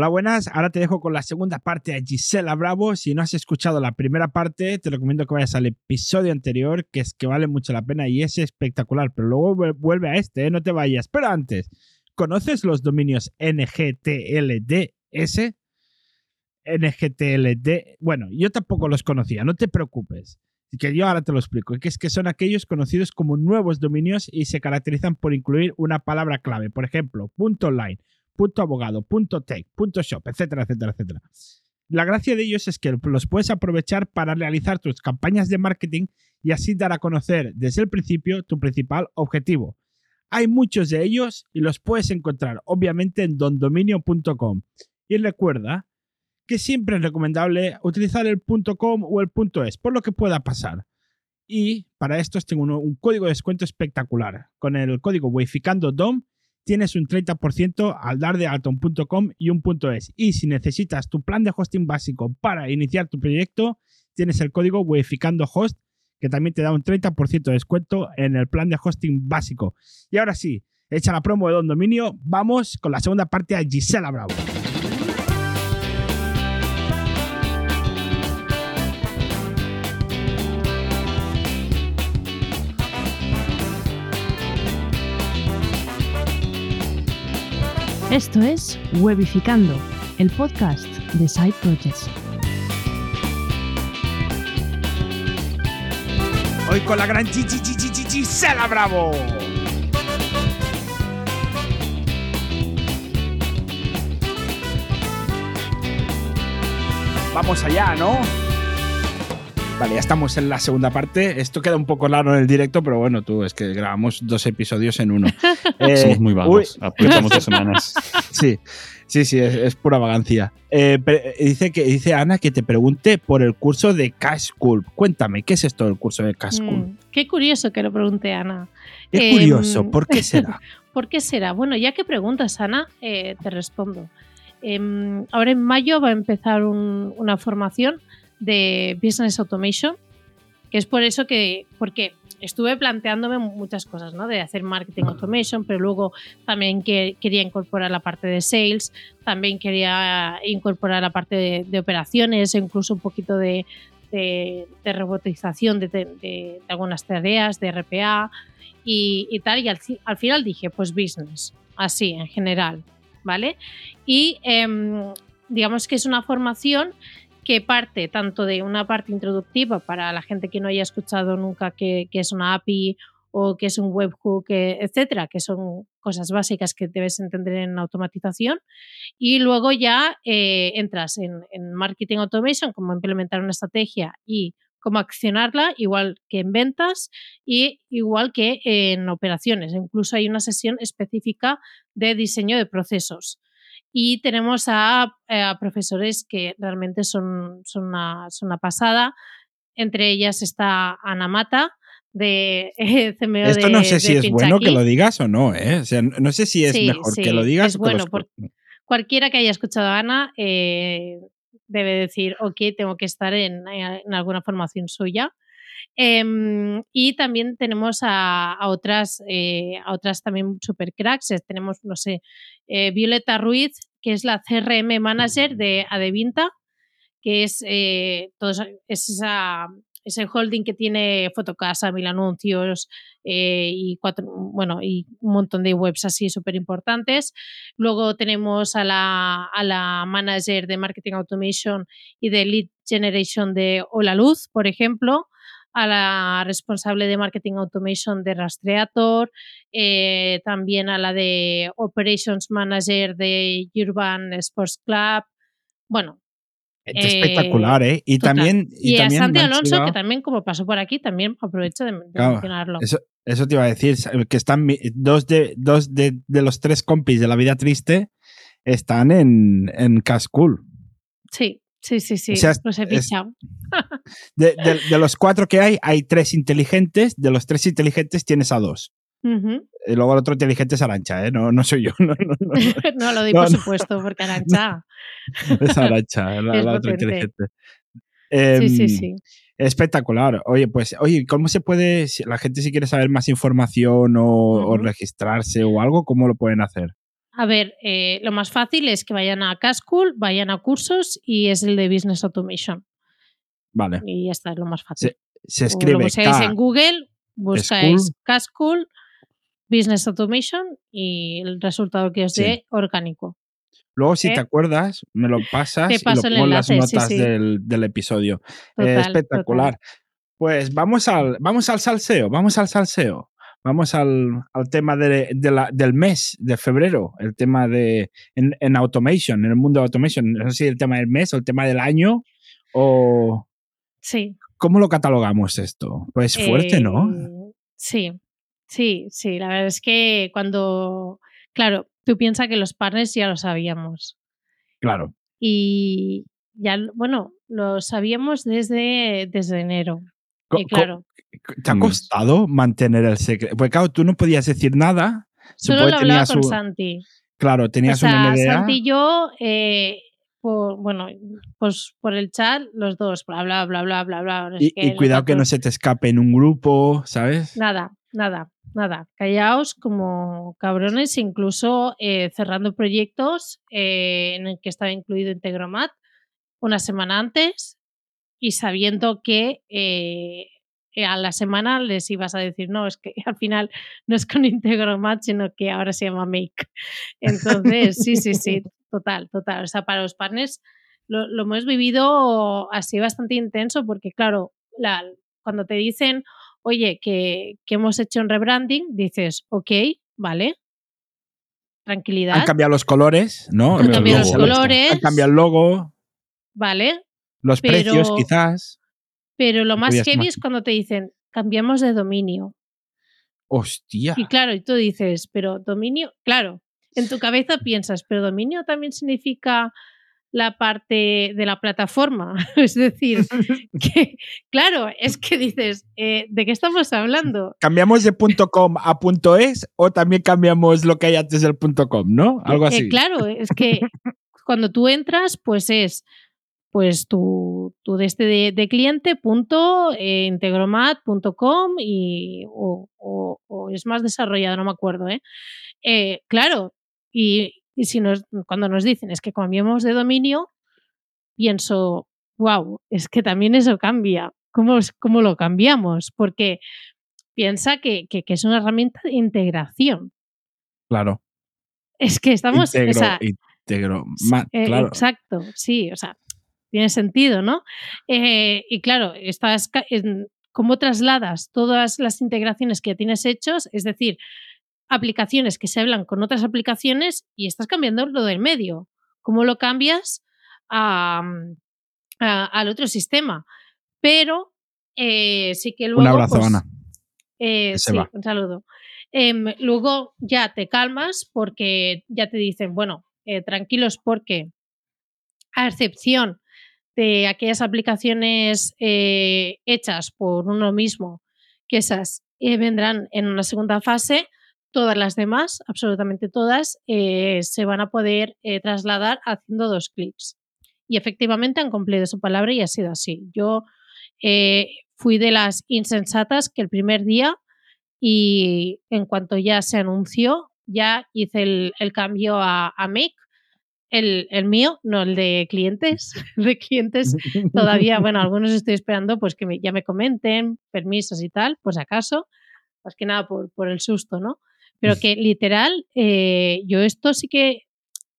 Hola, buenas. Ahora te dejo con la segunda parte de Gisela Bravo. Si no has escuchado la primera parte, te recomiendo que vayas al episodio anterior, que es que vale mucho la pena y es espectacular. Pero luego vuelve a este, ¿eh? no te vayas. Pero antes, ¿conoces los dominios NGTLDS? NGTLD. Bueno, yo tampoco los conocía, no te preocupes. Que yo ahora te lo explico. Que es que son aquellos conocidos como nuevos dominios y se caracterizan por incluir una palabra clave. Por ejemplo, punto .online, punto .abogado, punto .tech, punto .shop, etcétera, etcétera, etcétera. La gracia de ellos es que los puedes aprovechar para realizar tus campañas de marketing y así dar a conocer desde el principio tu principal objetivo. Hay muchos de ellos y los puedes encontrar obviamente en dondominio.com. Y recuerda que siempre es recomendable utilizar el .com o el .es, por lo que pueda pasar. Y para esto tengo un, código de descuento espectacular. Con el código WIFICANDODOM tienes un 30% al dar de alto un .com y un .es. Y si necesitas tu plan de hosting básico para iniciar tu proyecto, tienes el código WIFICANDOHOST que también te da un 30% de descuento en el plan de hosting básico. Y ahora sí, echa la promo de Don Dominio, vamos con la segunda parte a Gisela Bravo. Esto es Webificando, el podcast de Side Projects. Hoy con la gran Gisela Bravo. Vamos allá, ¿no? Vale, ya estamos en la segunda parte. Esto queda un poco largo en el directo, pero bueno, tú, es que grabamos dos episodios en uno. Eh, Somos muy vagos, aprovechamos dos semanas. Sí, sí, sí, es, pura vagancia. Eh, dice, que, dice Ana que te pregunte por el curso de Cash School. Cuéntame, ¿qué es esto del curso de Cash School? Mm, qué curioso que lo pregunte Ana. Qué curioso, em, ¿por qué será? ¿Por qué será? Bueno, ya que preguntas, Ana, eh, te respondo. Em, ahora en mayo va a empezar una formación de Business Automation, que es por eso que, porque estuve planteándome muchas cosas, ¿no? De hacer marketing automation, pero luego también que, quería incorporar la parte de sales, también quería incorporar la parte de, operaciones, e incluso un poquito de, de, robotización de, algunas tareas, de RPA y, tal. Y al, final dije, pues business, así en general, ¿vale? Y em, digamos que es una formación que parte tanto de una parte introductiva para la gente que no haya escuchado nunca qué, es una API o qué es un webhook, etcétera, que son cosas básicas que debes entender en automatización. Y luego ya eh, entras en, marketing automation, cómo implementar una estrategia y cómo accionarla, igual que en ventas y igual que en operaciones. Incluso hay una sesión específica de diseño de procesos y tenemos a, profesores que realmente son, son, una, pasada. Entre ellas está Ana Mata, de CMO Esto no sé si es bueno que lo digas o no, ¿eh? O sea, no sé si es mejor que lo digas. Es bueno, cualquiera que haya escuchado a Ana eh, debe decir, ok, tengo que estar en, en alguna formación suya. Em, y también tenemos a, otras, eh, a otras también super cracks. Tenemos, no sé, eh, Violeta Ruiz, que es la CRM manager de Adevinta, que es, eh, es esa, ese holding que tiene Fotocasa, Mil Anuncios y, cuatro, bueno, y un montón de webs así súper importantes. Luego tenemos a la, a la manager de Marketing Automation y de Lead Generation de Hola Luz, por ejemplo a la responsable de Marketing Automation de Rastreator, eh, también a la de Operations Manager de Urban Sports Club. Bueno. espectacular, ¿eh? Y también. Y, a Santi Alonso, que también, como pasó por aquí, también aprovecho de, mencionarlo. Eso, te iba a decir, que están dos de, dos de, los tres compis de la vida triste están en, en Cascool. Sí, Sí, sí, sí, los he fichado. De, los cuatro que hay, hay tres inteligentes. De los tres inteligentes tienes a dos. Y luego el otro inteligente es Arancha, ¿eh? No, no soy yo. No, lo di por supuesto, porque Arancha. es Arancha, la, otra inteligente. sí, sí, em, sí. Espectacular. Oye, pues, oye, ¿cómo se puede, la gente si quiere saber más información o, o registrarse o algo, cómo lo pueden hacer? A ver, eh, lo más fácil es que vayan a Cascool, vayan a cursos y es el de Business Automation. Vale. Y ya está, es lo más fácil. Se, escribe. O lo buscáis en Google, buscáis Cascool, Business Automation y el resultado que os dé orgánico. Luego, si te ¿Eh? acuerdas, me lo pasas y lo pongo en las notas Del, episodio. Eh, espectacular. Pues vamos al, vamos al salseo, vamos al salseo. Vamos al, tema de, del mes de febrero, el tema de en, automation, en el mundo de automation. No sé si el tema del mes o el tema del año o... Sí. ¿Cómo lo catalogamos esto? Pues fuerte, ¿no? Eh, sí, sí, sí. La verdad es que cuando, claro, tú piensas que los partners ya lo sabíamos. Claro. Y ya, bueno, lo sabíamos desde, desde enero. Claro. ¿Te ha mm. costado mantener el secreto? Porque claro, tú no podías decir nada. Solo lo hablaba con Santi. Claro, tenías o sea, Santi y yo, eh, bueno, pues por el chat, los dos, bla, bla, bla, bla, bla, bla. y, cuidado que no se te escape en un grupo, ¿sabes? Nada, nada, nada. Callaos como cabrones, incluso eh, cerrando proyectos eh, en el que estaba incluido Integromat una semana antes y sabiendo que a la semana les ibas a decir, no, es que al final no es con Integromat, sino que ahora se llama Make. Entonces, sí, sí, sí, total, total. O sea, para los partners lo, hemos vivido así bastante intenso porque, claro, la, cuando te dicen, oye, que, hemos hecho un rebranding, dices, ok, vale, tranquilidad. Han cambiado los colores, ¿no? Han cambiado los colores. Han cambiado el logo. Vale. Los precios, quizás. Pero lo más heavy es cuando te dicen, cambiamos de dominio. Hostia. Y claro, y tú dices, pero dominio, claro, en tu cabeza piensas, pero dominio también significa la parte de la plataforma. es decir, que, claro, es que dices, eh, ¿de qué estamos hablando? ¿Cambiamos de .com a .es o también cambiamos lo que hay antes del .com, no? Algo eh, así. claro, es que cuando tú entras, pues es pues tu, tu de este de, cliente punto eh, integromat.com y o, es más desarrollado, no me acuerdo, ¿eh? eh claro, y, si nos, cuando nos dicen es que cambiamos de dominio, pienso, wow, es que también eso cambia. ¿Cómo, cómo lo cambiamos? Porque piensa que, que, es una herramienta de integración. Claro. Es que estamos. Integro, eh, claro. Exacto, sí, o sea, tiene sentido, ¿no? Eh, y claro, estás, ¿cómo trasladas todas las integraciones que tienes hechos? Es decir, aplicaciones que se hablan con otras aplicaciones y estás cambiando lo del medio. ¿Cómo lo cambias al otro sistema? Pero eh, sí que luego... Un abrazo, pues, Ana. Eh, sí, un saludo. Em, luego ya te calmas porque ya te dicen, bueno, tranquilos porque a excepción de aquellas aplicaciones eh, hechas por uno mismo, que esas eh, vendrán en una segunda fase, todas las demás, absolutamente todas, eh, se van a poder trasladar haciendo dos clics. Y efectivamente han cumplido su palabra y ha sido así. Yo fui de las insensatas que el primer día y en cuanto ya se anunció, ya hice el, cambio a, a Make el, el, mío, no el de clientes. de clientes todavía, bueno, algunos estoy esperando pues que ya me comenten, permisos y tal, pues acaso, más que nada por, por el susto, ¿no? Pero que literal, eh, yo esto sí que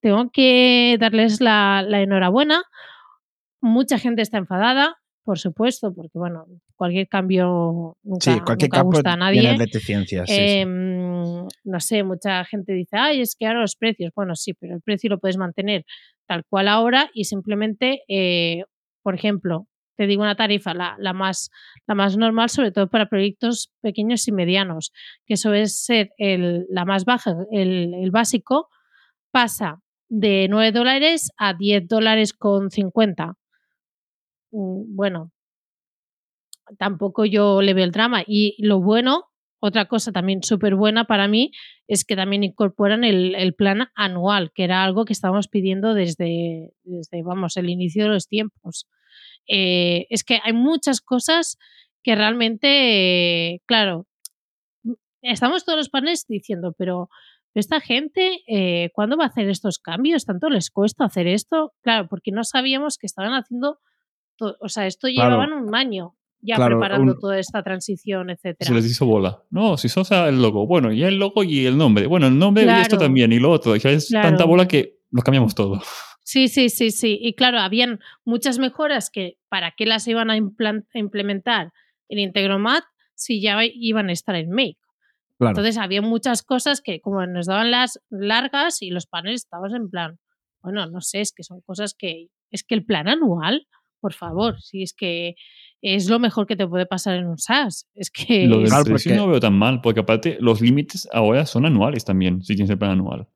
tengo que darles la, la enhorabuena. Mucha gente está enfadada, por supuesto, porque bueno, cualquier cambio nunca, sí, cualquier nunca gusta a nadie. Em, no sé, mucha gente dice, ay, es que ahora los precios. Bueno, sí, pero el precio lo puedes mantener tal cual ahora y simplemente, eh, por ejemplo, te digo una tarifa, la, la, más, la más normal, sobre todo para proyectos pequeños y medianos, que eso es ser el, la más baja, el, el básico, pasa de 9 dólares a 10 dólares con 50 Mm, bueno, tampoco yo le veo el drama. Y lo bueno, otra cosa también súper buena para mí, es que también incorporan el, plan anual, que era algo que estábamos pidiendo desde, desde vamos, el inicio de los tiempos. Eh, es que hay muchas cosas que realmente, claro, estamos todos los paneles diciendo, pero esta gente, eh, ¿cuándo va a hacer estos cambios? ¿Tanto les cuesta hacer esto? Claro, porque no sabíamos que estaban haciendo, o sea, esto llevaban un año ya preparando toda esta transición, etcétera. Se les hizo bola. No, si sos el logo, bueno, y el logo y el nombre. Bueno, el nombre y esto también, y lo otro. Ya es tanta bola que lo cambiamos todo. Sí, sí, sí, sí. Y claro, habían muchas mejoras que para qué las iban a, implementar en Integromat si ya iban a estar en Make. Entonces había muchas cosas que como nos daban las largas y los paneles estábamos en plan, bueno, no sé, es que son cosas que, es que el plan anual, por favor, si es que es lo mejor que te puede pasar en un SaaS. Es que... Lo del precio no veo tan mal, porque aparte los límites ahora son anuales también, si tienes el plan anual.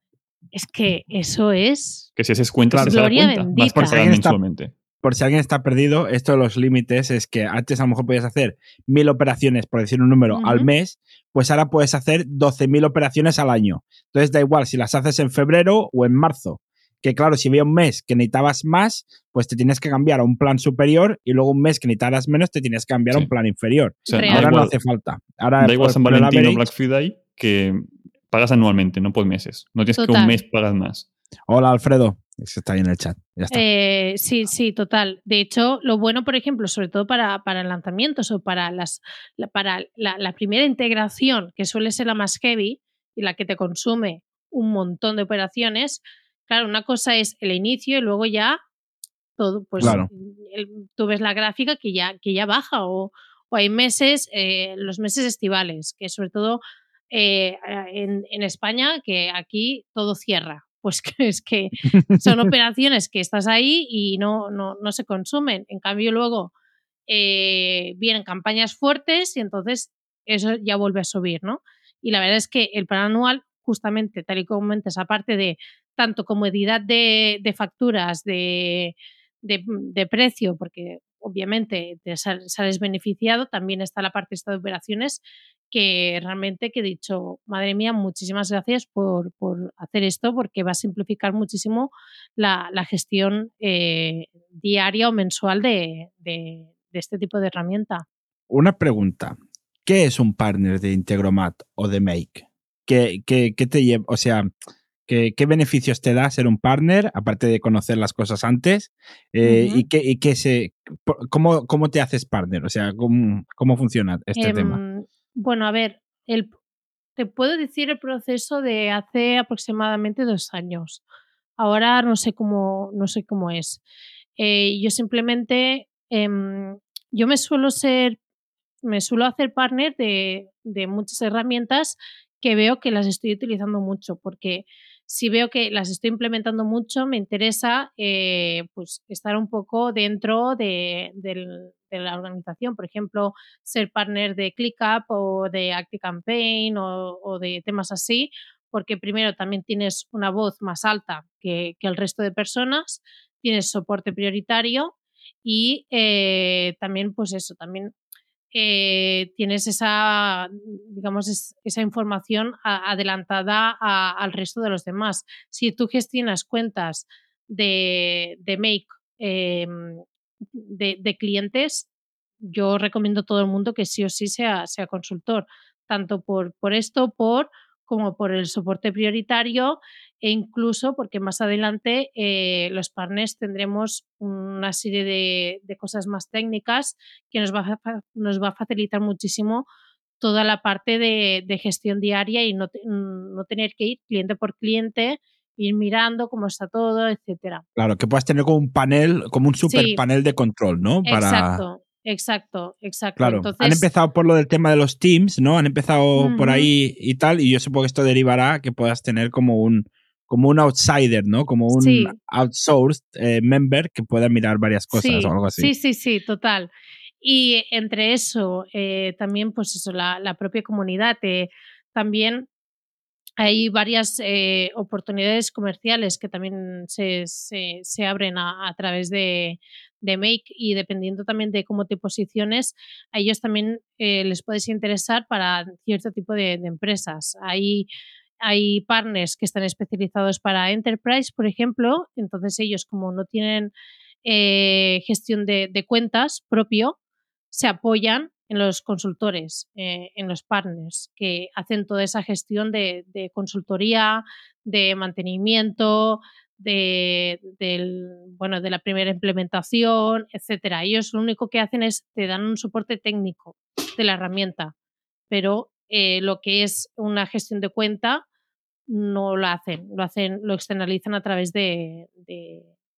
Es que eso es... Que si haces cuentas, se gloria cuenta. Bendita. por si, por si alguien está perdido, esto de los límites es que antes a lo mejor podías hacer mil operaciones, por decir un número, al mes, pues ahora puedes hacer 12.000 operaciones al año. Entonces da igual si las haces en febrero o en marzo. Que claro, si había un mes que necesitabas más, pues te tienes que cambiar a un plan superior y luego un mes que necesitabas menos te tienes que cambiar a un plan inferior. ahora no hace falta. Ahora da igual San Valentín o Black Friday que pagas anualmente, no por meses. No tienes que un mes pagas más. Hola Alfredo. Eso está ahí en el chat. Eh, sí, sí, total. De hecho, lo bueno, por ejemplo, sobre todo para, para lanzamientos o para, las, la, para la, primera integración, que suele ser la más heavy y la que te consume un montón de operaciones, claro, una cosa es el inicio y luego ya todo, pues tú ves la gráfica que ya, que ya baja o, o hay meses, eh, los meses estivales, que sobre todo eh, en, en España, que aquí todo cierra pues que es que son operaciones que estás ahí y no, no, no se consumen. En cambio, luego eh, vienen campañas fuertes y entonces eso ya vuelve a subir, ¿no? Y la verdad es que el plan anual, justamente, tal y como comentas, aparte de tanto comodidad de, de facturas, de, de, precio, porque obviamente te sales beneficiado, también está la parte esta de operaciones que realmente que he dicho, madre mía, muchísimas gracias por, hacer esto porque va a simplificar muchísimo la, gestión eh, diaria o mensual de, este tipo de herramienta. Una pregunta. ¿Qué es un partner de Integromat o de Make? ¿Qué, te lleva? O sea, ¿qué, beneficios te da ser un partner, aparte de conocer las cosas antes? Eh, ¿Y, qué, se, cómo, cómo, te haces partner? O sea, ¿cómo, cómo funciona este tema? Em, bueno, a ver, el, te puedo decir el proceso de hace aproximadamente dos años. Ahora no sé cómo, no sé cómo es. Eh, yo simplemente, em, yo me suelo ser, me suelo hacer partner de, de muchas herramientas que veo que las estoy utilizando mucho, porque si veo que las estoy implementando mucho, me interesa eh, pues estar un poco dentro de, la organización. Por ejemplo, ser partner de ClickUp o de ActiveCampaign o, o de temas así, porque primero también tienes una voz más alta que, el resto de personas, tienes soporte prioritario y eh, también, pues eso, también eh, tienes esa, digamos, esa información adelantada al resto de los demás. Si tú gestionas cuentas de, Make em, de, clientes, yo recomiendo a todo el mundo que sí o sí sea, sea consultor, tanto por, por esto, por como por el soporte prioritario e incluso porque más adelante eh, los partners tendremos una serie de, cosas más técnicas que nos va, a, nos va a facilitar muchísimo toda la parte de, gestión diaria y no, no, tener que ir cliente por cliente, ir mirando cómo está todo, etcétera. Claro, que puedas tener como un panel, como un super panel de control, ¿no? Para... Exacto. Exacto, exacto. Claro, han empezado por lo del tema de los teams, ¿no? Han empezado por ahí y tal, y yo supongo que esto derivará que puedas tener como un, como un outsider, ¿no? Como un outsourced eh, member que pueda mirar varias cosas o algo así. Sí, sí, sí, total. Y entre eso, eh, también, pues eso, la, propia comunidad, eh, también hay varias oportunidades comerciales que también se, se, abren a, través de, de Make y dependiendo también de cómo te posiciones, a ellos también les puedes interesar para cierto tipo de, de empresas. Hay hay partners que están especializados para enterprise, por ejemplo, entonces ellos como no tienen eh, gestión de, cuentas propio, se apoyan en los consultores, eh, en los partners, que hacen toda esa gestión de, consultoría, de mantenimiento, de, del, bueno, de la primera implementación, etcétera. Ellos lo único que hacen es te dan un soporte técnico de la herramienta, pero eh, lo que es una gestión de cuenta no lo hacen, lo hacen, lo externalizan a través de,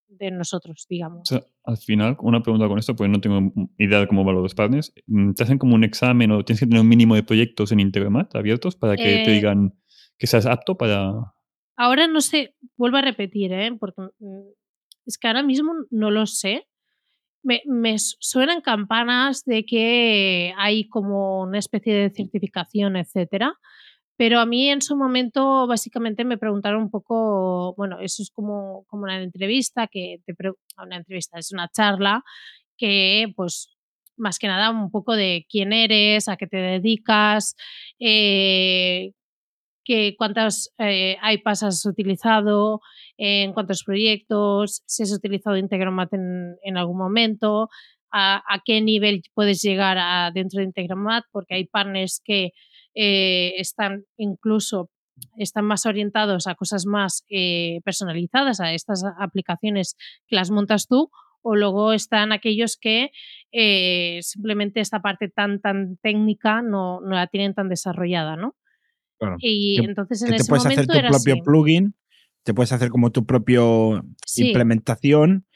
de nosotros, digamos. al final, una pregunta con esto, pues no tengo idea de cómo van los partners. ¿Te hacen como un examen o tienes que tener un mínimo de proyectos en Integramat abiertos para que te eh digan que seas apto para...? Ahora no sé, vuelvo a repetir, ¿eh? porque mm, es que ahora mismo no lo sé. Me, suenan campanas de que hay como una especie de certificación, etcétera, pero a mí en su momento básicamente me preguntaron un poco, bueno, eso es como, como una entrevista, que te una entrevista, es una charla que pues más que nada un poco de quién eres, a qué te dedicas, eh, que cuántas eh, iPads has utilizado, en cuántos proyectos, si has utilizado Integromat en, algún momento, a, a, qué nivel puedes llegar a, dentro de Integromat, porque hay partners que eh, están incluso están más orientados a cosas más eh, personalizadas, a estas aplicaciones que las montas tú, o luego están aquellos que eh, simplemente esta parte tan, tan técnica no, no la tienen tan desarrollada, ¿no? Y entonces en te puedes hacer tu propio plugin, te puedes hacer como tu propio implementación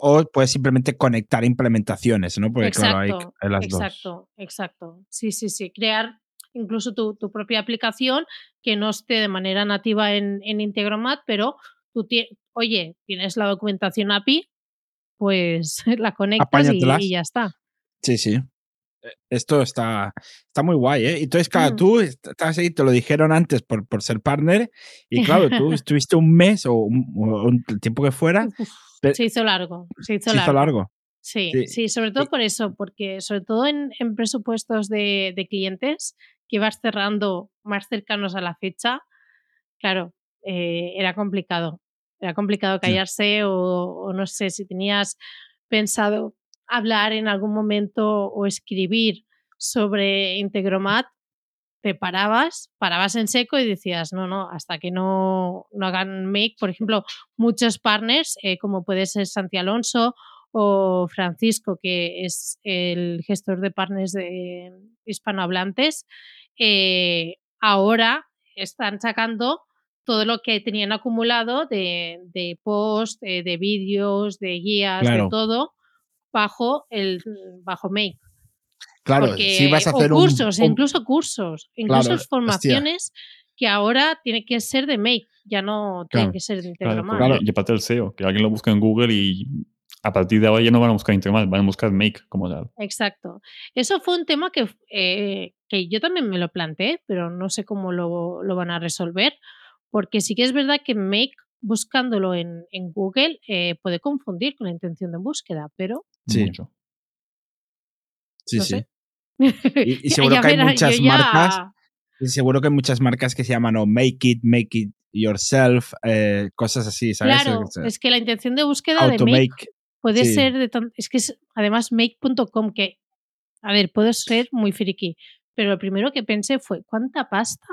o puedes simplemente conectar implementaciones, ¿no? Porque claro, hay, las exacto, exacto. Sí, sí, sí. Crear incluso tu, propia aplicación que no esté de manera nativa en, en Integromat, pero tú, oye, tienes la documentación API, pues la conectas y, ya está. Sí, sí. Esto está, está muy guay, ¿eh? Y entonces, claro, mm. tú estás ahí, te lo dijeron antes por, por ser partner, y claro, tú estuviste un mes o un, tiempo que fuera. se hizo largo, se hizo, largo. Sí, sí, sobre todo por eso, porque sobre todo en, en presupuestos de, de, clientes, que ibas cerrando más cercanos a la fecha, claro, eh, era complicado. Era complicado callarse o, no sé si tenías pensado hablar en algún momento o escribir sobre Integromat, te parabas, parabas en seco y decías, no, no, hasta que no, no hagan make, por ejemplo, muchos partners, eh, como puede ser Santi Alonso o Francisco, que es el gestor de partners de hispanohablantes, eh, ahora están sacando todo lo que tenían acumulado de, de post, eh, de vídeos, de guías, de todo, bajo el bajo Make. Claro, si vas a hacer cursos, incluso cursos, incluso formaciones que ahora tiene que ser de Make, ya no tiene que ser de Integromat. Claro, y aparte el SEO, que alguien lo busca en Google y a partir de ahora ya no van a buscar Integromat, van a buscar Make como tal. Exacto. Eso fue un tema que, eh, que yo también me lo planteé, pero no sé cómo lo, lo, van a resolver, porque sí que es verdad que Make, buscándolo en, en Google, eh, puede confundir con la intención de búsqueda, pero... Sí. Mucho. Sí, sí. Y, seguro que hay muchas marcas... seguro que hay muchas marcas que se llaman o Make It, Make It Yourself, eh, cosas así, ¿sabes? Claro, es que la intención de búsqueda de Make Puede ser de es que es además make.com que a ver, puedo ser muy friki, pero lo primero que pensé fue ¿cuánta pasta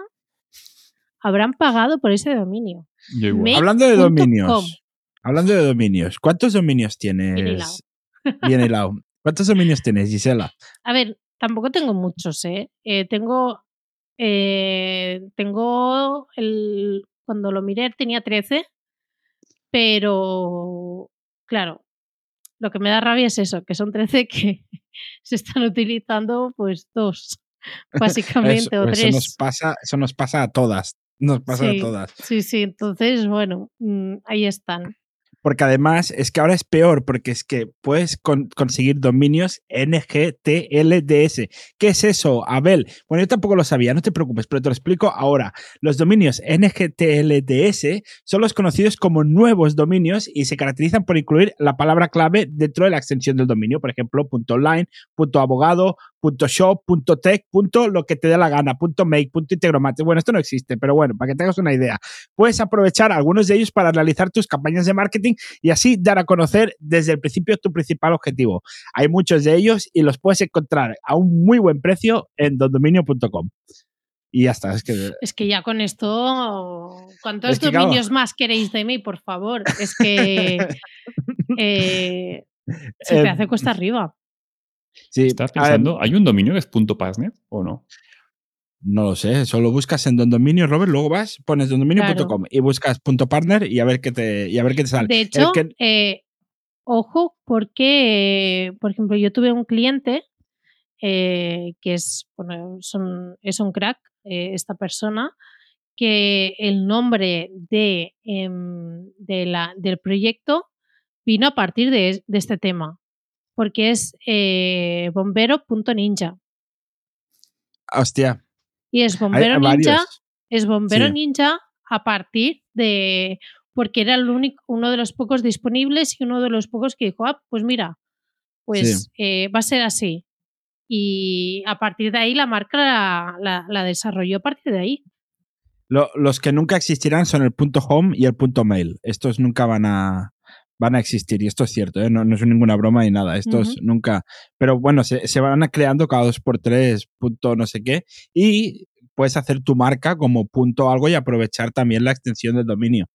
habrán pagado por ese dominio? Hablando de dominios. Hablando de dominios, ¿cuántos dominios tienes? Bien helado. ¿Cuántos dominios tienes, Gisela? A ver, tampoco tengo muchos, ¿eh? eh tengo. Eh, tengo el. Cuando lo miré tenía 13, pero. Claro, lo que me da rabia es eso, que son 13 que se están utilizando pues dos, básicamente, o tres. Eso nos, pasa, eso nos pasa a todas. Nos pasa a todas. Sí, sí, entonces, bueno, mm, ahí están. Porque además es que ahora es peor, porque es que puedes conseguir dominios NGTLDS. ¿Qué es eso, Abel? Bueno, yo tampoco lo sabía, no te preocupes, pero te lo explico ahora. Los dominios NGTLDS son los conocidos como nuevos dominios y se caracterizan por incluir la palabra clave dentro de la extensión del dominio, por ejemplo, .online, .abogado, punto .shop, punto .tech, punto lo que te dé la gana, punto .make, punto .integromat. Bueno, esto no existe, pero bueno, para que tengas una idea. Puedes aprovechar algunos de ellos para realizar tus campañas de marketing y así dar a conocer desde el principio tu principal objetivo. Hay muchos de ellos y los puedes encontrar a un muy buen precio en dondominio.com. Y ya está. Es que, es que ya con esto, ¿cuántos dominios más queréis de mí, por favor? Es que eh, se te Em, hace cuesta arriba. Sí, ¿Estás ver, pensando? ¿Hay un dominio que es o no? no lo sé, solo buscas en dondominio, Robert, luego vas, pones dondominio.com y buscas punto .partner y a ver qué te, y a ver qué te sale. De hecho, que- eh, ojo, porque, por ejemplo, yo tuve un cliente eh, que es, bueno, son- es un crack, eh, esta persona, que el nombre de, em, de la, del proyecto vino a partir de, de este tema, porque es eh, bombero.ninja. hostia, Y es bombero hay ninja varios. es Bombero Sí. Ninja a partir de. Porque era el único, uno de los pocos disponibles y uno de los pocos que dijo, ah, pues mira, pues eh, va a ser así. Y a partir de ahí la marca la, la- la desarrolló a partir de ahí. Lo- los que nunca existirán son el punto home y el punto mail. Estos nunca van a, van a existir. Y esto es cierto, ¿eh? no, no es ninguna broma ni nada. Estos Ujú. nunca. Pero bueno, se, se van creando cada dos por tres, punto no sé qué. Y puedes hacer tu marca como punto algo y aprovechar también la extensión del dominio.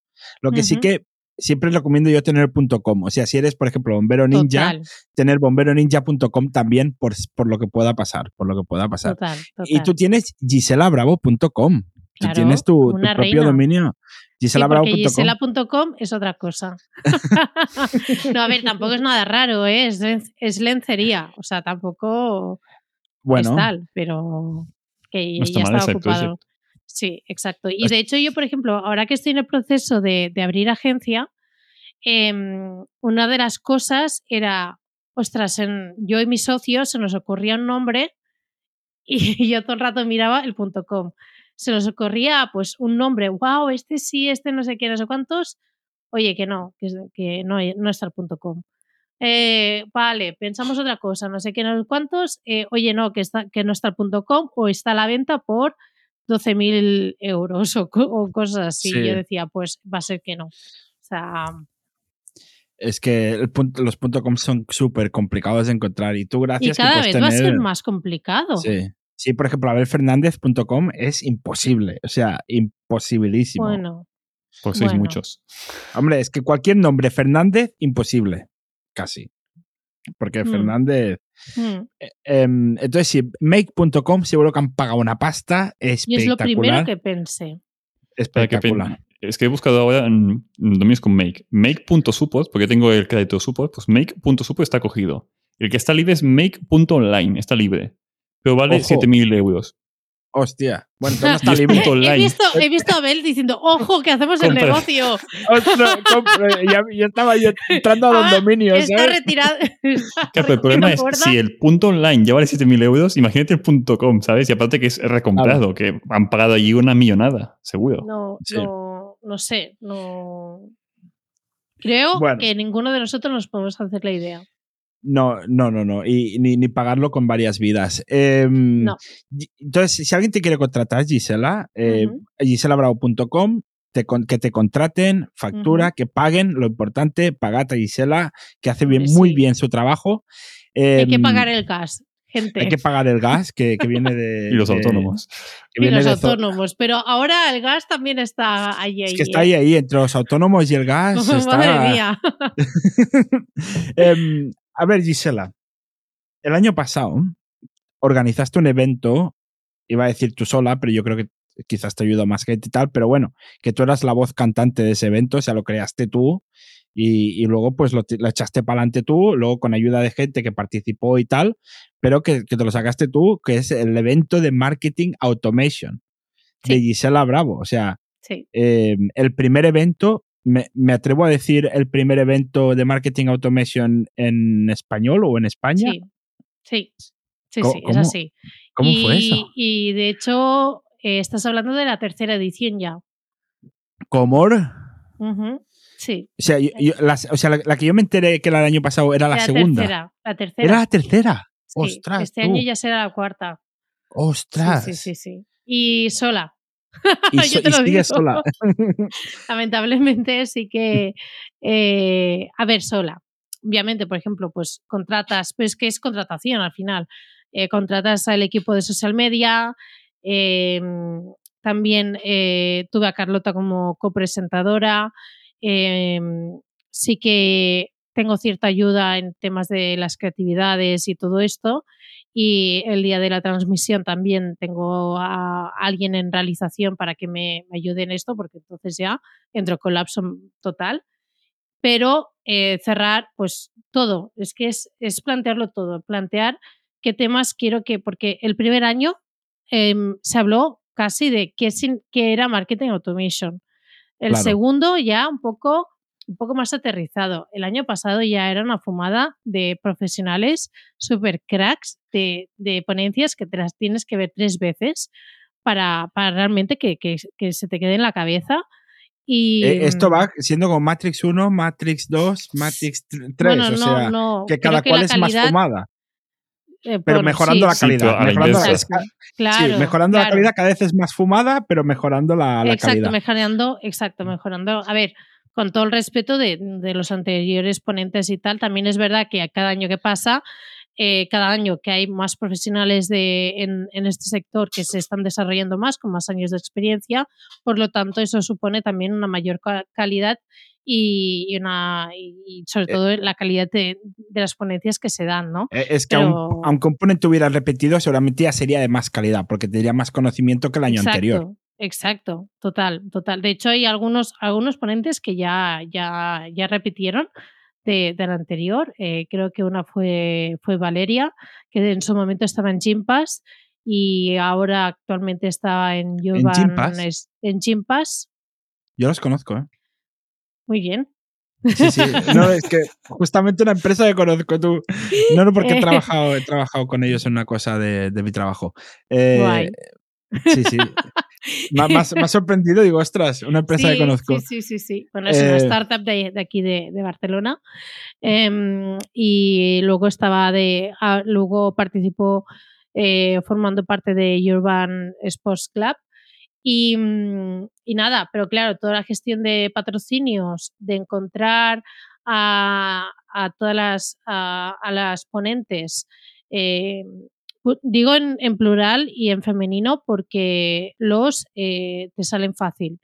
Lo que sí que siempre recomiendo yo tener punto .com. O sea, si eres, por ejemplo, bombero ninja, Total, tener bomberoninja.com también por, por lo que pueda pasar, por lo que pueda pasar. total, total. Y tú tienes giselabravo.com. Tú Claro, tienes tu, propio dominio. Sí, Giselabravo.com. gisela.com es otra cosa. no, a ver, tampoco es nada raro, ¿eh? es, len- es lencería. O sea, tampoco bueno, es tal, pero que No está ya ocupado. Sí, exacto. Y de hecho yo, por ejemplo, ahora que estoy en el proceso de, de abrir agencia, em, una de las cosas era, ostras, en, yo y mis socios se nos ocurría un nombre y yo todo el rato miraba el punto .com. Se nos ocurría pues un nombre, wow, este sí, este no sé qué, no sé cuántos. Oye, que no, que, es- que no, no está el punto .com. Eh, vale, pensamos otra cosa, no sé qué, no sé cuántos. eh, oye, no, que, está, que no está el punto .com o está a la venta por 12.000 euros o, co- o cosas así. Sí. Yo decía, pues va a ser que no. O sea, es que el punto- los .com son súper complicados de encontrar. Y tú, gracias que cada vez va a ser más complicado. Sí. Sí, por ejemplo, abelfernandez.com es imposible. O sea, imposibilísimo. Bueno, Pues sois Bueno. muchos. Hombre, es que cualquier nombre Fernández, imposible. Casi. Porque Mm. Fernández. mm. eh, em, entonces, sí, make.com seguro que han pagado una pasta y es lo espectacular. primero que pensé. Para que pen- espectacular. es que he buscado ahora en, en dominios con make. Make.support, porque tengo el crédito support, pues make.support está cogido. El que está libre es make.online, está libre. Pero vale Ojo. 7.000 euros. Hostia. Bueno, no está He online. visto, he visto a Abel diciendo, ojo, que hacemos el negocio. Ostras, compre, ya, ya estaba yo entrando a los Ah, dominios. Está ¿sabes? retirado. Claro, el problema es, si el punto online ya vale 7.000 euros, imagínate el punto com, ¿sabes? Y aparte que es recomprado, que han pagado allí una millonada, seguro. No, Sí. no, no sé, no. Creo Bueno. que ninguno de nosotros nos podemos hacer la idea. No, no, no, no. Y ni, ni pagarlo con varias vidas. Em, No. Entonces, si alguien te quiere contratar, Gisela, eh, giselabravo.com, te que te contraten, factura, que paguen. Lo importante, pagad a Gisela, que hace bien, muy bien su trabajo. Hay que Em, pagar el gas, gente. hay que pagar el gas que, que viene de. Y los autónomos. y los autónomos. Pero ahora el gas también está ahí. Es ahí, que está ¿eh? ahí, ahí, entre los autónomos y el gas. está- Madre mía. Em, a ver, Gisela, el año pasado organizaste un evento, iba a decir tú sola, pero yo creo que quizás te ayuda más gente y tal, pero bueno, que tú eras la voz cantante de ese evento, o sea, lo creaste tú y, y luego pues lo, echaste para adelante tú, luego con ayuda de gente que participó y tal, pero que, que te lo sacaste tú, que es el evento de Marketing Automation de. Gisela Bravo, o sea, Sí, eh, el primer evento, me, me atrevo a decir el primer evento de marketing automation en español o en España. sí. Sí, sí, ¿Cómo- sí, es así. ¿Cómo y, fue eso? Y de hecho, eh, estás hablando de la tercera edición ya. Comor. Ujú, Sí. O sea, yo- yo- las- o sea, la, la que yo me enteré que era el año pasado era la, segunda. tercera. La tercera. Era la tercera. Sí, Ostras, este tú. año ya será la cuarta. ¡Ostras! Sí, sí, sí, sí. Y sola. Y, Yo so- te y lo digo. sola. Lamentablemente sí que, eh, a ver, sola. Obviamente, por ejemplo, pues contratas, pues que es contratación al final. Eh, contratas al equipo de social media. eh, también eh, tuve a Carlota como copresentadora. eh, sí que tengo cierta ayuda en temas de las creatividades y todo esto. Y el día de la transmisión también tengo a alguien en realización para que me, me ayude en esto, porque entonces ya entro en colapso total. Pero eh, cerrar, pues todo, es que es, es plantearlo todo, plantear qué temas quiero que, porque el primer año em, se habló casi de qué, sin- qué era marketing automation. El Claro. segundo ya un poco, un poco más aterrizado. El año pasado ya era una fumada de profesionales super cracks de, de ponencias que te las tienes que ver tres veces para, para realmente que, que- que se te quede en la cabeza. Y, Eh, esto mm, va siendo como Matrix 1, Matrix 2, Matrix 3, bueno, o no, sea, no, que cada cual es más fumada, eh, pero mejorando sí, la calidad. mejorando, Claro, sí, la calidad cada vez es más fumada, pero mejorando la, la exacto, calidad. mejorando, exacto, mejorando. A ver, con todo el respeto de, de los anteriores ponentes y tal, también es verdad que a cada año que pasa, eh, cada año que hay más profesionales de, en, en este sector que se están desarrollando más, con más años de experiencia, por lo tanto, eso supone también una mayor ca- calidad y, y una, y sobre Eh. todo la calidad de, de las ponencias que se dan, ¿no? Eh, Es que Pero- aunque un ponente hubiera repetido, seguramente ya sería de más calidad, porque tendría más conocimiento que el año exacto, anterior. Exacto, total, total. De hecho, hay algunos, algunos ponentes que ya, ya, ya repitieron de, del anterior. Eh, creo que una fue, fue Valeria, que en su momento estaba en Chimpas y ahora actualmente está en es- en Gympass. Yo los conozco, ¿eh? Muy bien. Sí, sí. No, es que justamente una empresa que conozco tú. No, no, porque he trabajado, he trabajado con ellos en una cosa de, de mi trabajo. Eh, Guay. Sí, sí. Me ha sorprendido, digo, ostras, una empresa sí, que conozco. Sí, sí, sí, sí. Bueno, es una Eh, startup de, de aquí de, de Barcelona. Em, y luego estaba de. ah, luego participó eh, formando parte de Urban Sports Club. Y, mm, y nada, pero claro, toda la gestión de patrocinios, de encontrar a, a todas las, a, a las ponentes, eh, digo en, en plural y en femenino porque los eh, te salen fácil,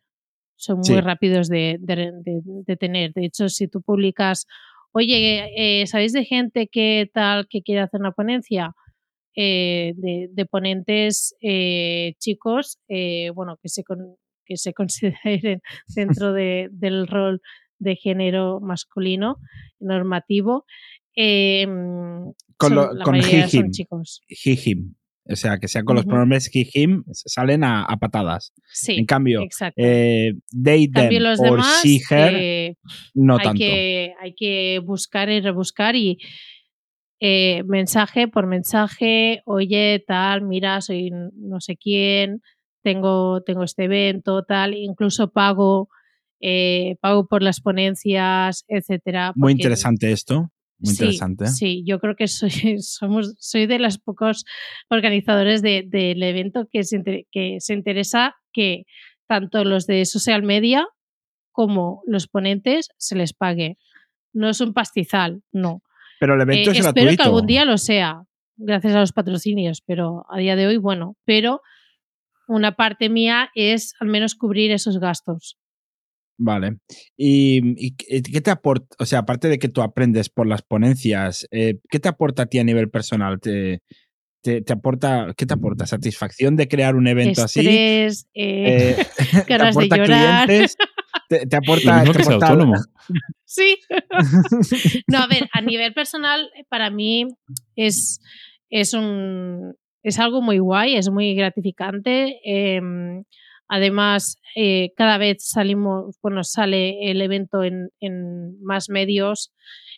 son muy Sí. rápidos de, de- de- de tener. De hecho, si tú publicas, oye, eh, ¿sabéis de gente que tal que quiere hacer una ponencia? eh, de, de ponentes eh, chicos, eh, bueno, que se, con- que se consideren dentro de- del rol de género masculino normativo. Eh, Con son- lo- la con he, son him. chicos. He, him. O sea, que sean con los pronombres he, him, salen a, a patadas. Sí, en cambio, eh, they, cambio, them los or demás she, her, eh, no hay, tanto. que, hay que buscar y rebuscar y eh, mensaje por mensaje, oye, tal, mira, soy no sé quién, tengo, tengo este evento, tal, incluso pago, eh, pago por las ponencias, etcétera. Muy interesante esto. Muy Sí, interesante. Sí, yo creo que soy, somos, soy de los pocos organizadores de- del evento que se, inter- que se interesa que tanto los de social media como los ponentes se les pague. No es un pastizal, no. Pero el evento Eh, es espero gratuito. que algún día lo sea, gracias a los patrocinios, pero a día de hoy, bueno, pero una parte mía es al menos cubrir esos gastos. Vale. ¿Y, y qué te aporta? O sea, aparte de que tú aprendes por las ponencias, eh, ¿qué te aporta a ti a nivel personal? ¿Te, te, te aporta, ¿Qué te aporta? ¿Satisfacción de crear un evento así? Eh, Eh, ¿Te ganas de aporta llorar. clientes? ¿Te, te Lo aporta, mismo te que aporta- autónomo. Sí. no, a ver, a nivel personal, para mí es, es, un, es algo muy guay, es muy gratificante. Em, además, eh, cada vez salimos, bueno, sale el evento en, más medios,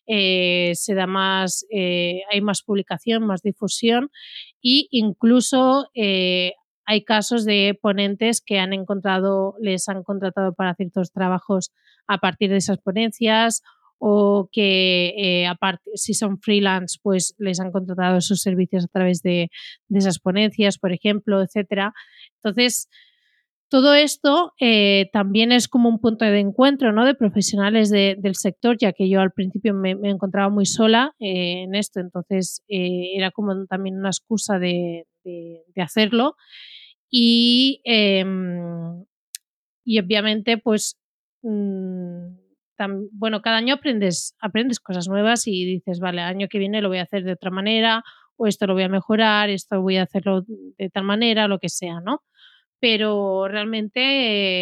eh, se da más, eh, hay más publicación, más difusión e incluso hay casos de ponentes que han encontrado, les han contratado para ciertos trabajos a partir de esas ponencias o que si son freelance, pues les han contratado sus servicios a través de, de esas ponencias, por ejemplo, etcétera. Entonces, todo esto eh, también es como un punto de encuentro ¿no? de profesionales del sector, ya que yo al principio me, encontraba muy sola eh, en esto, entonces eh, era como también una excusa de, hacerlo. Y, em, y obviamente, pues, mm, bueno, cada año aprendes, aprendes cosas nuevas y dices, vale, el año que viene lo voy a hacer de otra manera, o esto lo voy a mejorar, esto voy a hacerlo de tal manera, lo que sea, ¿no? Pero realmente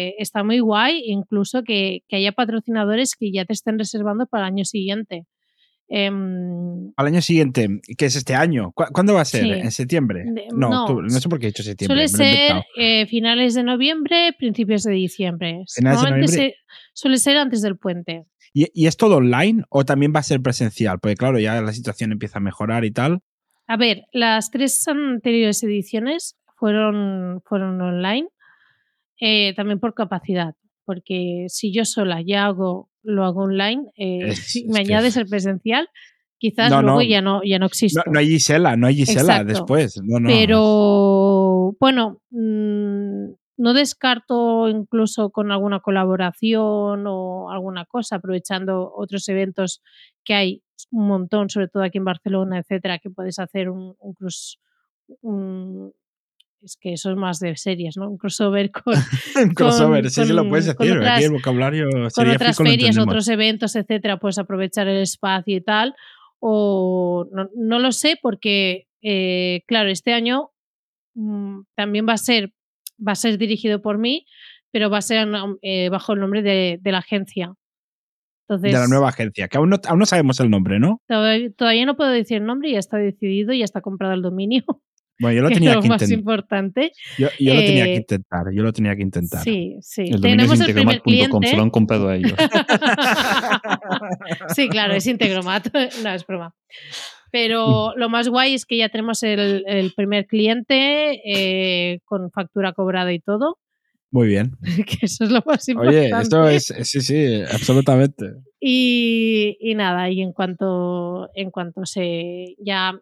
eh, está muy guay, incluso que, haya patrocinadores que ya te estén reservando para el año siguiente. Em, Al año siguiente, que es este año. ¿Cuándo va a ser? ¿En septiembre? no, no, sé por qué he dicho septiembre. Suele ser eh, finales de noviembre, principios de diciembre. suele ser antes del puente. ¿Y, ¿Y, es todo online o también va a ser presencial? Porque claro, ya la situación empieza a mejorar y tal. A ver, las tres anteriores ediciones fueron, fueron online, eh, también por capacidad, porque si yo sola ya hago, lo hago online, eh, si me añades el presencial, quizás luego ya no, ya no existe. No, hay Gisela, no hay Gisela después. Pero bueno, mm, no descarto incluso con alguna colaboración o alguna cosa, aprovechando otros eventos que hay un montón, sobre todo aquí en Barcelona, etcétera, que puedes hacer un, un, es que eso es más de series, ¿no? Un crossover con. un crossover, sí, sí lo puedes decir. Aquí el vocabulario Con otras ferias, otros eventos, etcétera, puedes aprovechar el espacio y tal. O no, lo sé, porque, eh, claro, este año mm, también va a ser va a ser dirigido por mí, pero va a ser eh, bajo el nombre de, la agencia. de la nueva agencia, que aún no, aún no sabemos el nombre, ¿no? Todavía, todavía, no puedo decir el nombre, ya está decidido, ya está comprado el dominio. Bueno, yo lo tenía que, más importante. Yo, yo lo tenía que eh, intentar, yo lo tenía que intentar. Sí, sí. El Tenemos el primer cliente. se lo han comprado a ellos. sí, claro, es Integromat, no es broma. Pero lo más guay es que ya tenemos el, el primer cliente eh, con factura cobrada y todo. Muy bien. que eso es lo más importante. Oye, esto es, sí, sí, absolutamente. Y, y, nada, y en cuanto, en cuanto se ya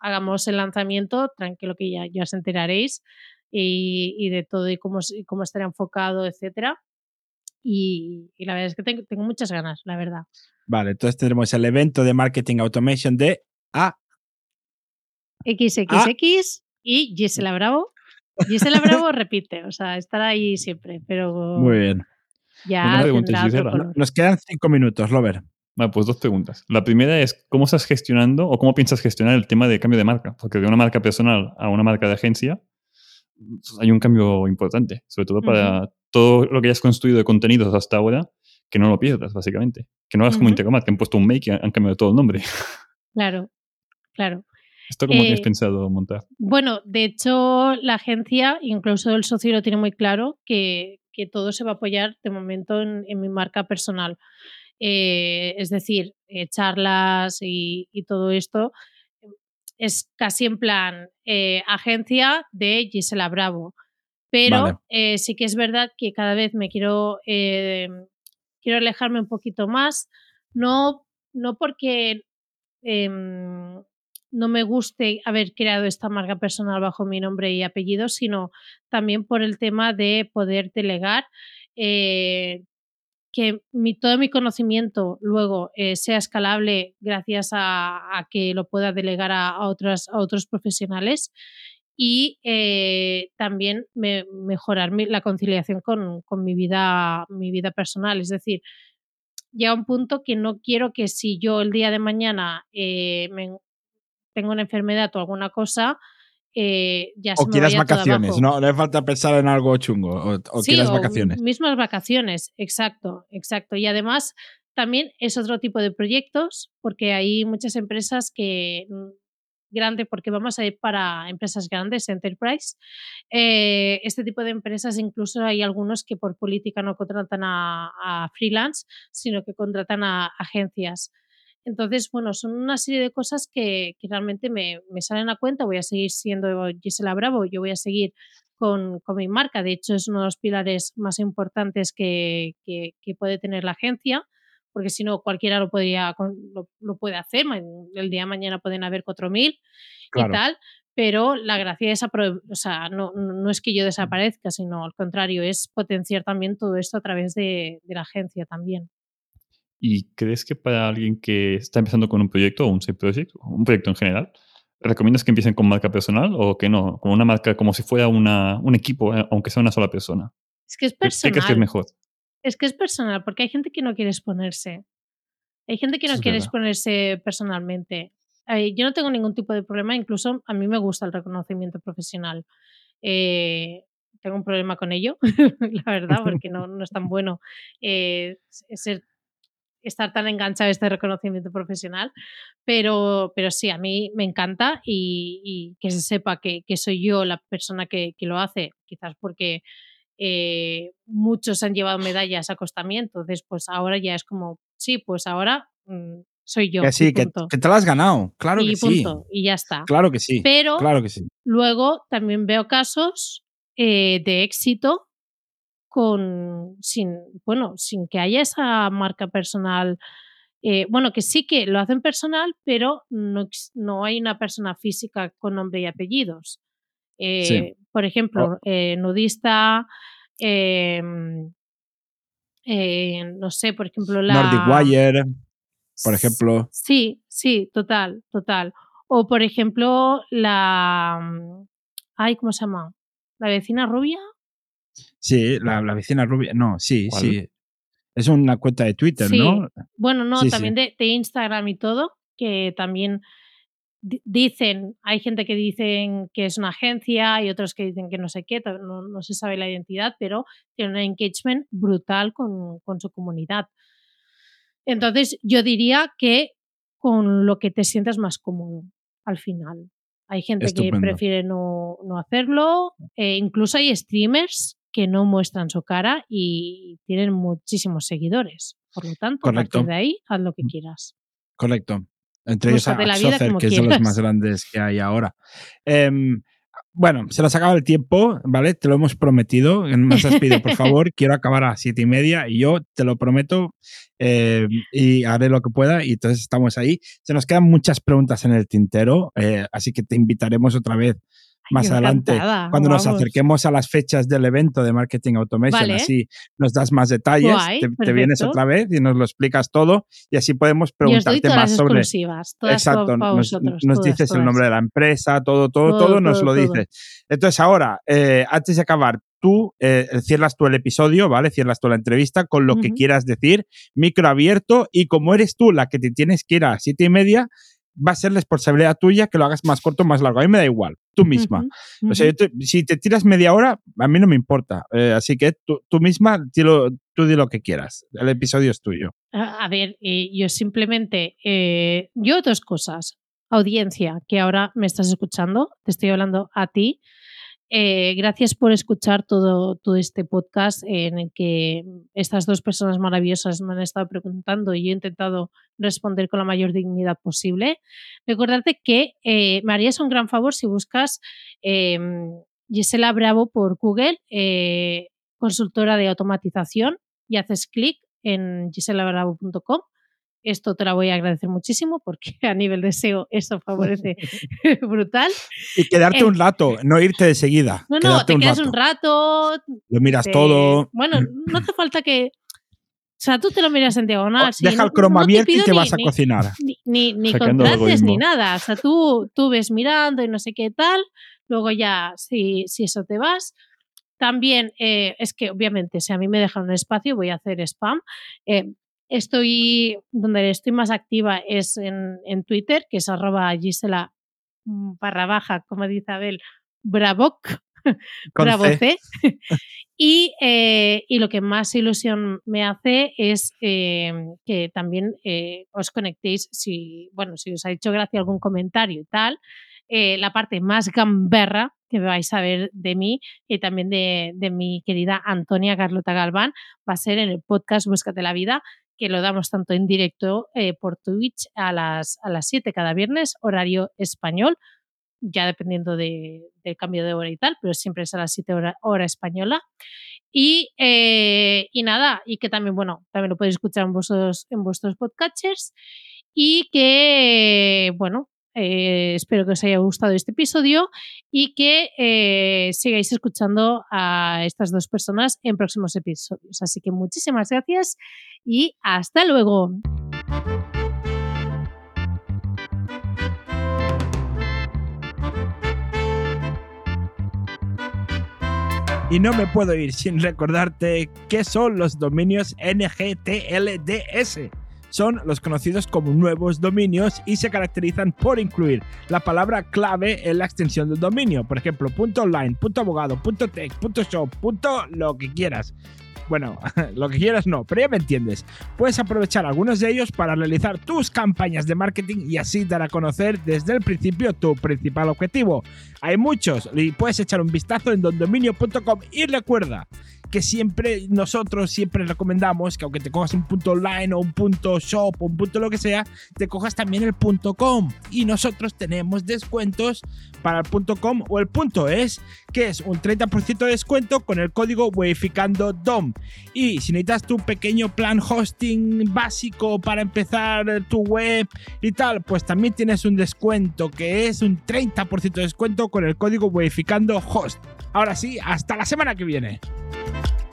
hagamos el lanzamiento, tranquilo que ya, ya os enteraréis y, de todo y cómo, cómo estará enfocado, etcétera. Y, la verdad es que tengo, tengo, muchas ganas, la verdad. Vale, entonces tendremos el evento de Marketing Automation de A. XXX y Gisela Bravo. Gisela Bravo repite, o sea, estará ahí siempre, pero... Muy bien. Ya Nos quedan cinco minutos, Robert. Vale, pues dos preguntas. La primera es, ¿cómo estás gestionando o cómo piensas gestionar el tema de cambio de marca? Porque de una marca personal a una marca de agencia pues, hay un cambio importante, sobre todo para todo lo que hayas construido de contenidos hasta ahora, que no lo pierdas, básicamente. Que no hagas como Integromat, que han puesto un make y han cambiado todo el nombre. Claro, claro. ¿Esto cómo tienes eh, pensado montar? Bueno, de hecho, la agencia, incluso el socio lo tiene muy claro, que, que todo se va a apoyar de momento en, en mi marca personal. Eh, es decir, eh, charlas y, todo esto, es casi en plan eh, agencia de Gisela Bravo. Pero sí que es verdad que cada vez me quiero, quiero alejarme un poquito más, no, no porque em, no me guste haber creado esta marca personal bajo mi nombre y apellido, sino también por el tema de poder delegar, que mi, todo mi conocimiento luego eh, sea escalable gracias a, que lo pueda delegar a, otros profesionales y eh, también mejorar la conciliación con, mi, vida, mi vida personal. Es decir, ya un punto que no quiero que si yo el día de mañana eh, tengo una enfermedad o alguna cosa, eh, ya o quieras vacaciones, no, no falta pensar en algo chungo, o, quieras vacaciones. Mismas vacaciones, exacto, exacto. Y además también es otro tipo de proyectos, porque hay muchas empresas que mm, grande porque vamos a ir para empresas grandes, enterprise. Eh, este tipo de empresas incluso hay algunos que por política no contratan a freelance, sino que contratan a agencias. Entonces, bueno, son una serie de cosas que, realmente me, salen a cuenta. Voy a seguir siendo Gisela Bravo, yo voy a seguir con, mi marca. De hecho, es uno de los pilares más importantes que, puede tener la agencia, porque si no cualquiera lo, podría, lo, lo, puede hacer, el día de mañana pueden haber 4.000 y tal, pero la gracia es, o sea, no, no, es que yo desaparezca, sino al contrario, es potenciar también todo esto a través de, de la agencia también. ¿Y crees que para alguien que está empezando con un proyecto o un side project, un proyecto en general, recomiendas que empiecen con marca personal o que no? Con una marca como si fuera una, un equipo, eh, aunque sea una sola persona. Es que es personal. ¿Qué crees que es mejor? Es que es personal, porque hay gente que no quiere exponerse. Hay gente que no quiere exponerse personalmente. yo no tengo ningún tipo de problema, incluso a mí me gusta el reconocimiento profesional. Eh, tengo un problema con ello, la verdad, porque no, no es tan bueno eh, ser estar tan enganchada a este reconocimiento profesional, pero, pero sí, a mí me encanta y, que se sepa que, soy yo la persona que, lo hace, quizás porque eh, muchos han llevado medallas a acostamiento, entonces pues ahora ya es como, sí, pues ahora mm, soy yo. Que sí, que, te lo has ganado, claro y que punto, Y ya está. Claro que sí. Pero claro que sí. luego también veo casos eh, de éxito con sin bueno sin que haya esa marca personal eh, bueno que sí que lo hacen personal pero no, no hay una persona física con nombre y apellidos. Eh, por ejemplo eh, nudista em, no sé por ejemplo la Nordic Wire por ejemplo. sí sí total total. O por ejemplo la mm, ay cómo se llama la vecina rubia Sí, la, la vecina rubia. No, sí, sí. Es una cuenta de Twitter, ¿no? Bueno, no, también De, de, Instagram y todo, que también dicen, hay gente que dicen que es una agencia y otros que dicen que no sé qué, no, no se sabe la identidad, pero tiene un engagement brutal con, con su comunidad. Entonces, yo diría que con lo que te sientas más cómodo al final. Hay gente que prefiere no, no hacerlo, e incluso hay streamers que no muestran su cara y tienen muchísimos seguidores. Por lo tanto, a partir de ahí, haz lo que mm. quieras. Correcto. Entre ellos, que es de los más grandes que hay ahora. Em, bueno, se nos acaba el tiempo, ¿vale? Te lo hemos prometido. Nos has pedido, por favor, quiero acabar a siete y media y yo te lo prometo em, y haré lo que pueda y entonces estamos ahí. Se nos quedan muchas preguntas en el tintero, eh, así que te invitaremos otra vez más adelante, cuando nos acerquemos a las fechas del evento de Marketing Automation, así nos das más detalles, te, vienes otra vez y nos lo explicas todo y así podemos preguntarte más sobre... Exacto, nos, nos dices el nombre de la empresa, todo, todo, todo, nos lo dices. Entonces ahora, eh, antes de acabar, tú eh, cierras tú el episodio, ¿vale? Cierras tú la entrevista con lo que quieras decir, micro abierto y como eres tú la que te tienes que ir a siete y media, va a ser responsabilidad tuya que lo hagas más corto o más largo. A mí me da igual, tú misma. O sea, si te tiras media hora, a mí no me importa. Eh, así que tú, tú misma, tú di lo que quieras. El episodio es tuyo. A, ver, eh, yo simplemente, eh, yo dos cosas. Audiencia, que ahora me estás escuchando, te estoy hablando a ti. Eh, gracias por escuchar todo, todo este podcast en el que estas dos personas maravillosas me han estado preguntando y he intentado responder con la mayor dignidad posible. Recordarte que eh, me harías un gran favor si buscas eh, Gisela Bravo por Google, eh, consultora de automatización, y haces clic en giselabravo.com esto te lo voy a agradecer muchísimo porque a nivel de SEO eso favorece brutal. Y quedarte un rato, no irte de seguida. No, no, te quedas un rato. Lo miras todo. Bueno, no hace falta que. O sea, tú te lo miras en diagonal. Deja el croma abierto y te vas a cocinar. Ni, ni, contrates ni nada. O sea, tú, tú ves mirando y no sé qué tal. Luego ya, si, si eso te vas. También eh, es que, obviamente, si a mí me dejan un espacio, voy a hacer spam. Eh, Estoy, donde estoy más activa es en, en Twitter, que es arroba Gisela mm, barra baja, como dice Abel, Bravoc, Bravo C. y, eh, y, lo que más ilusión me hace es eh, que también eh, os conectéis, si, bueno, si os ha hecho gracia algún comentario y tal, la parte más gamberra que vais a ver de mí y también de, de, mi querida Antonia Carlota Galván va a ser en el podcast Búscate la Vida, que lo damos tanto en directo eh, por Twitch a las, a las 7 cada viernes, horario español, ya dependiendo de, del cambio de hora y tal, pero siempre es a las 7 hora, hora española. Y, eh, y nada, y que también, bueno, también lo podéis escuchar en vuestros, en vuestros podcatchers. Y que, bueno, eh, espero que os haya gustado este episodio y que eh, sigáis escuchando a estas dos personas en próximos episodios. Así que muchísimas gracias y hasta luego. Y no me puedo ir sin recordarte qué son los dominios NGTLDS. Son los conocidos como nuevos dominios y se caracterizan por incluir la palabra clave en la extensión del dominio. Por ejemplo, .online, .abogado, .tech, .shop, lo que quieras. Bueno, lo que quieras no, pero ya me entiendes. Puedes aprovechar algunos de ellos para realizar tus campañas de marketing y así dar a conocer desde el principio tu principal objetivo. Hay muchos y puedes echar un vistazo en dondominio.com y recuerda que siempre nosotros siempre recomendamos que aunque te cojas un punto online o un punto shop o un punto lo que sea, te cojas también el punto com. Y nosotros tenemos descuentos para el punto com o el punto es, que es un 30% de descuento con el código Weificando DOM. Y si necesitas tu pequeño plan hosting básico para empezar tu web y tal, pues también tienes un descuento que es un 30% de descuento con el código Weificando Host. Ahora sí, hasta la semana que viene. you